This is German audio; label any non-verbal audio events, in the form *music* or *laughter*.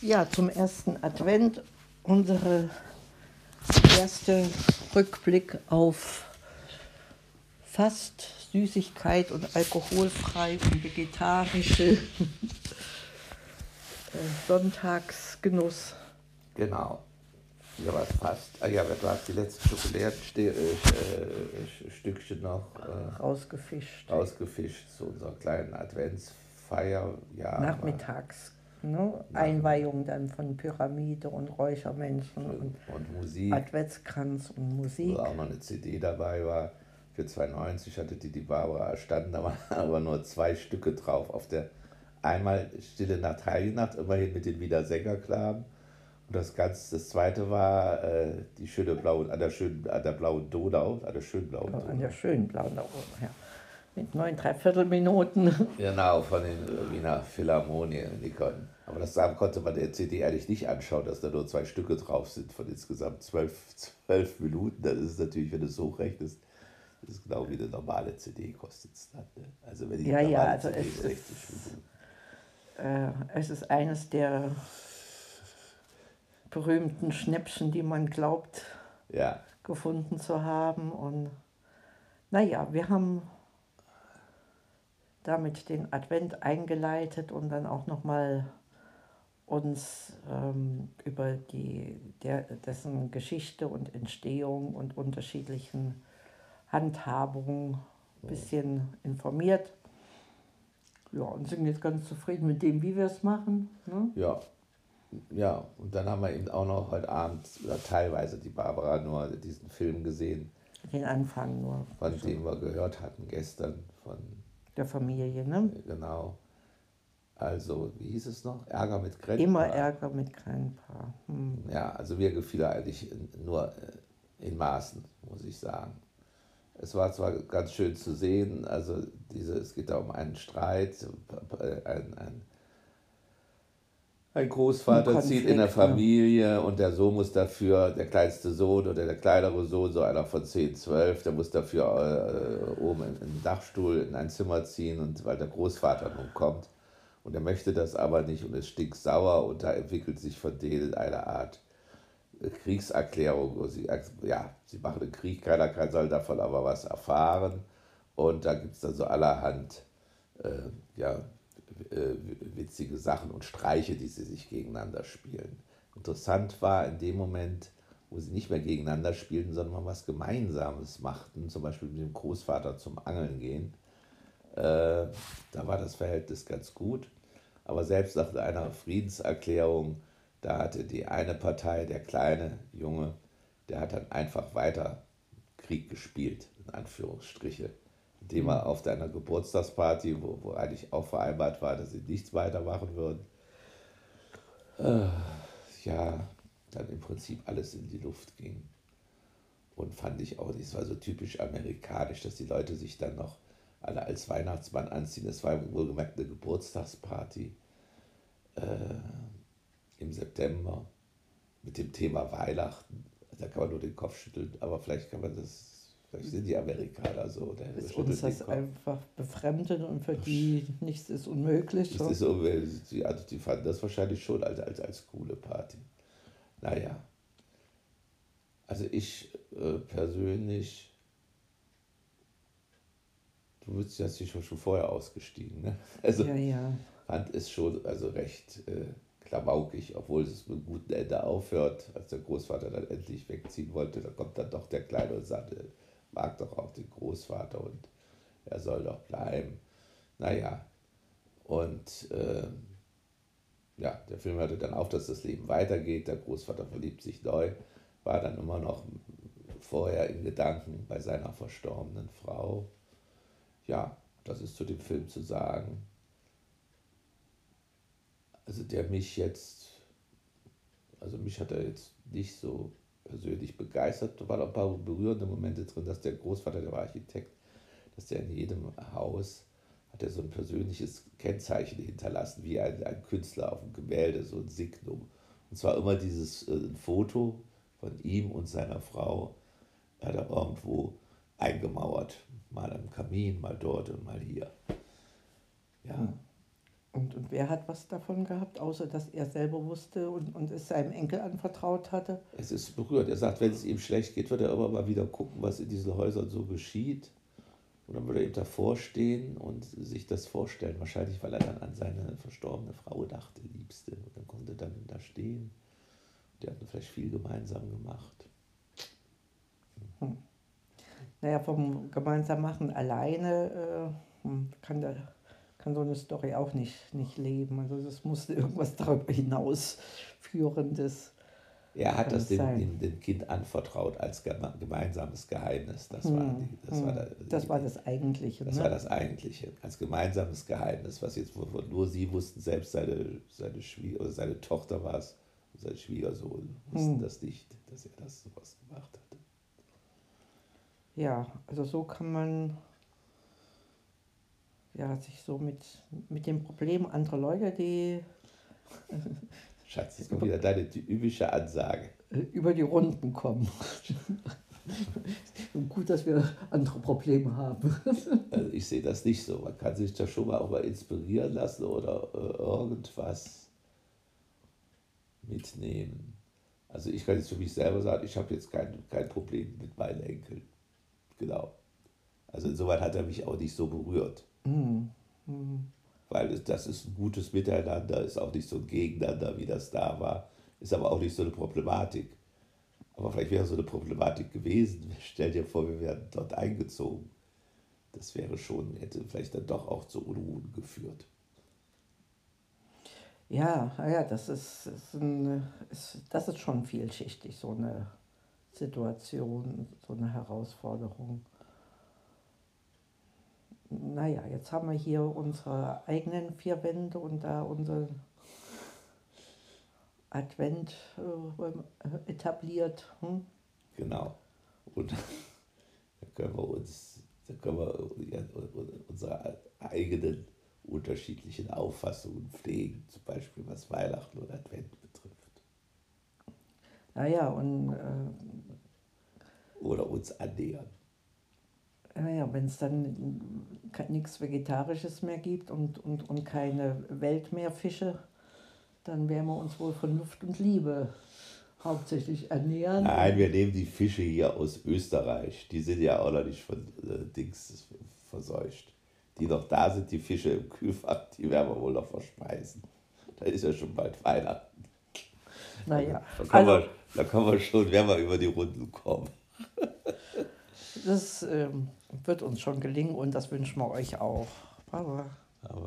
Ja, zum ersten Advent unsere erste Rückblick auf fast Süßigkeit und alkoholfrei und vegetarische *laughs* äh, Sonntagsgenuss. Genau. Ja, was fast. Ah ja, du hast die letzten Schokoladenstückchen noch äh, rausgefischt. Rausgefischt zu unserer kleinen Adventsfeier. Ja, Nachmittags. Ne? Einweihung dann von Pyramide und Räuchermenschen und, und Musik. Adventskranz und Musik. Wo auch noch eine CD dabei war. Für 2,90 hatte die die Barbara erstanden, da waren *laughs* aber nur zwei Stücke drauf. Auf der einmal Stille Nacht, Heilige Nacht, immerhin mit den Wiedersängerklaben und das ganz, das zweite war äh, die schöne blaue, an der schönen, an der blauen Donau, an der schönen blauen Donau. An der schönen blauen Donau, ja. Mit neun Dreiviertelminuten. *laughs* Genau, von den Wiener Philharmonien, Nikon. Aber das konnte man der CD ehrlich nicht anschauen, dass da nur zwei Stücke drauf sind von insgesamt zwölf, zwölf Minuten. Das ist natürlich, wenn du es hochrechnest, das ist genau wie eine normale CD kostet es dann. Ne? Also wenn die ja, ja, also CD es 60 ist. Äh, es ist eines der berühmten Schnäppchen, die man glaubt, ja. gefunden zu haben. Und naja, wir haben damit den Advent eingeleitet und dann auch nochmal uns ähm, über die, der, dessen Geschichte und Entstehung und unterschiedlichen Handhabungen ein bisschen informiert. Ja, und sind jetzt ganz zufrieden mit dem, wie wir es machen. Ne? Ja, ja, und dann haben wir eben auch noch heute Abend, oder teilweise die Barbara nur diesen Film gesehen. Den Anfang nur. Von dem wir gehört hatten gestern. Von der Familie, ne? Genau. Also, wie hieß es noch? Ärger mit Grandpa. Immer Ärger mit Grandpa. Hm. Ja, also mir gefiel er eigentlich nur äh, in Maßen, muss ich sagen. Es war zwar ganz schön zu sehen, also diese, es geht da um einen Streit, ein, ein ein Großvater zieht in der Familie und der Sohn muss dafür, der kleinste Sohn oder der kleinere Sohn, so einer von 10, 12, der muss dafür äh, oben in, in den Dachstuhl in ein Zimmer ziehen, und weil der Großvater nun kommt. Und er möchte das aber nicht und es stinkt sauer und da entwickelt sich von denen eine Art äh, Kriegserklärung. Wo sie, ja, sie machen den Krieg, keiner kann, soll davon aber was erfahren. Und da gibt es dann so allerhand äh, ja, äh, witzige Sachen und Streiche, die sie sich gegeneinander spielen. Interessant war in dem Moment, wo sie nicht mehr gegeneinander spielten, sondern was Gemeinsames machten, zum Beispiel mit dem Großvater zum Angeln gehen. Äh, da war das Verhältnis ganz gut. Aber selbst nach einer Friedenserklärung, da hatte die eine Partei, der kleine Junge, der hat dann einfach weiter Krieg gespielt, in Anführungsstriche er auf deiner Geburtstagsparty, wo, wo eigentlich auch vereinbart war, dass sie nichts weitermachen würden, äh, ja, dann im Prinzip alles in die Luft ging. Und fand ich auch, es war so typisch amerikanisch, dass die Leute sich dann noch alle als Weihnachtsmann anziehen. Das war wohlgemerkt eine Geburtstagsparty äh, im September mit dem Thema Weihnachten. Da kann man nur den Kopf schütteln, aber vielleicht kann man das Vielleicht sind die Amerikaner so. Der ist uns das einfach befremdet und für die nichts ist unmöglich. Das so. ist so, die, also die fanden das wahrscheinlich schon als, als, als coole Party. Naja. Also ich äh, persönlich, du bist ja schon, schon vorher ausgestiegen, ne? *laughs* Also ja, ja. fand es schon also recht äh, klamaukig, obwohl es mit einem guten Ende aufhört, als der Großvater dann endlich wegziehen wollte, da kommt dann doch der Kleine und sagt, mag doch auch den Großvater und er soll doch bleiben. Naja, und äh, ja, der Film hörte dann auf, dass das Leben weitergeht. Der Großvater verliebt sich neu, war dann immer noch vorher in Gedanken bei seiner verstorbenen Frau. Ja, das ist zu dem Film zu sagen. Also der mich jetzt, also mich hat er jetzt nicht so persönlich begeistert. Da waren auch ein paar berührende Momente drin, dass der Großvater, der war Architekt, dass der in jedem Haus hat er so ein persönliches Kennzeichen hinterlassen, wie ein, ein Künstler auf dem Gemälde, so ein Signum. Und zwar immer dieses äh, Foto von ihm und seiner Frau, hat er irgendwo eingemauert. Mal am Kamin, mal dort und mal hier. Ja. Und, und wer hat was davon gehabt, außer dass er selber wusste und, und es seinem Enkel anvertraut hatte? Es ist berührt. Er sagt, wenn es ihm schlecht geht, wird er immer mal wieder gucken, was in diesen Häusern so geschieht. Und dann würde er eben davor stehen und sich das vorstellen. Wahrscheinlich, weil er dann an seine verstorbene Frau dachte, Liebste. Und dann konnte er dann da stehen. Die hatten vielleicht viel gemeinsam gemacht. Hm. Naja, vom gemeinsam machen alleine äh, hm, kann der kann so eine Story auch nicht, nicht leben. Also das musste irgendwas darüber hinausführendes. Er hat das dem, dem, dem, Kind anvertraut als gemeinsames Geheimnis. Das, hm, war, die, das, hm. war, die, das war das Eigentliche. Das ne? war das Eigentliche. Als gemeinsames Geheimnis, was jetzt nur sie wussten, selbst seine, seine, Schwieger, oder seine Tochter war es, sein Schwiegersohn, wussten hm. das nicht, dass er das sowas gemacht hat. Ja, also so kann man ja, sich so mit, mit dem Problem anderer Leute, die. Schatz, jetzt kommt wieder deine typische Ansage. Über die Runden kommen. *laughs* Gut, dass wir andere Probleme haben. *laughs* Also ich sehe das nicht so. Man kann sich da schon mal auch mal inspirieren lassen oder äh, irgendwas mitnehmen. Also ich kann jetzt für mich selber sagen, ich habe jetzt kein, kein Problem mit meinen Enkeln. Genau. Also insoweit hat er mich auch nicht so berührt. Mhm. Mhm. Weil das ist ein gutes Miteinander, ist auch nicht so ein Gegeneinander, wie das da war, ist aber auch nicht so eine Problematik. Aber vielleicht wäre so eine Problematik gewesen. *laughs* Stell dir vor, wir wären dort eingezogen. Das wäre schon, hätte vielleicht dann doch auch zu Unruhen geführt. Ja, ja, das ist, ist, ein, ist, das ist schon vielschichtig, so eine Situation, so eine Herausforderung naja, jetzt haben wir hier unsere eigenen vier Wände und da unser Advent äh, etabliert. Hm? Genau. Und *laughs* da können wir uns, da können wir ja, unsere eigenen unterschiedlichen Auffassungen pflegen, zum Beispiel was Weihnachten und Advent betrifft. Naja, und. Äh, Oder uns annähern. Naja, wenn es dann nichts Vegetarisches mehr gibt und, und, und keine Weltmeerfische, dann werden wir uns wohl von Luft und Liebe hauptsächlich ernähren. Nein, wir nehmen die Fische hier aus Österreich. Die sind ja auch noch nicht von äh, Dings verseucht. Die noch da sind, die Fische im Kühlfach, die werden wir wohl noch verspeisen. Da ist ja schon bald Weihnachten. Naja. Da kann, also, man, da kann man schon, werden wir über die Runden kommen. Das ähm, wird uns schon gelingen und das wünschen wir euch auch. Aber. Aber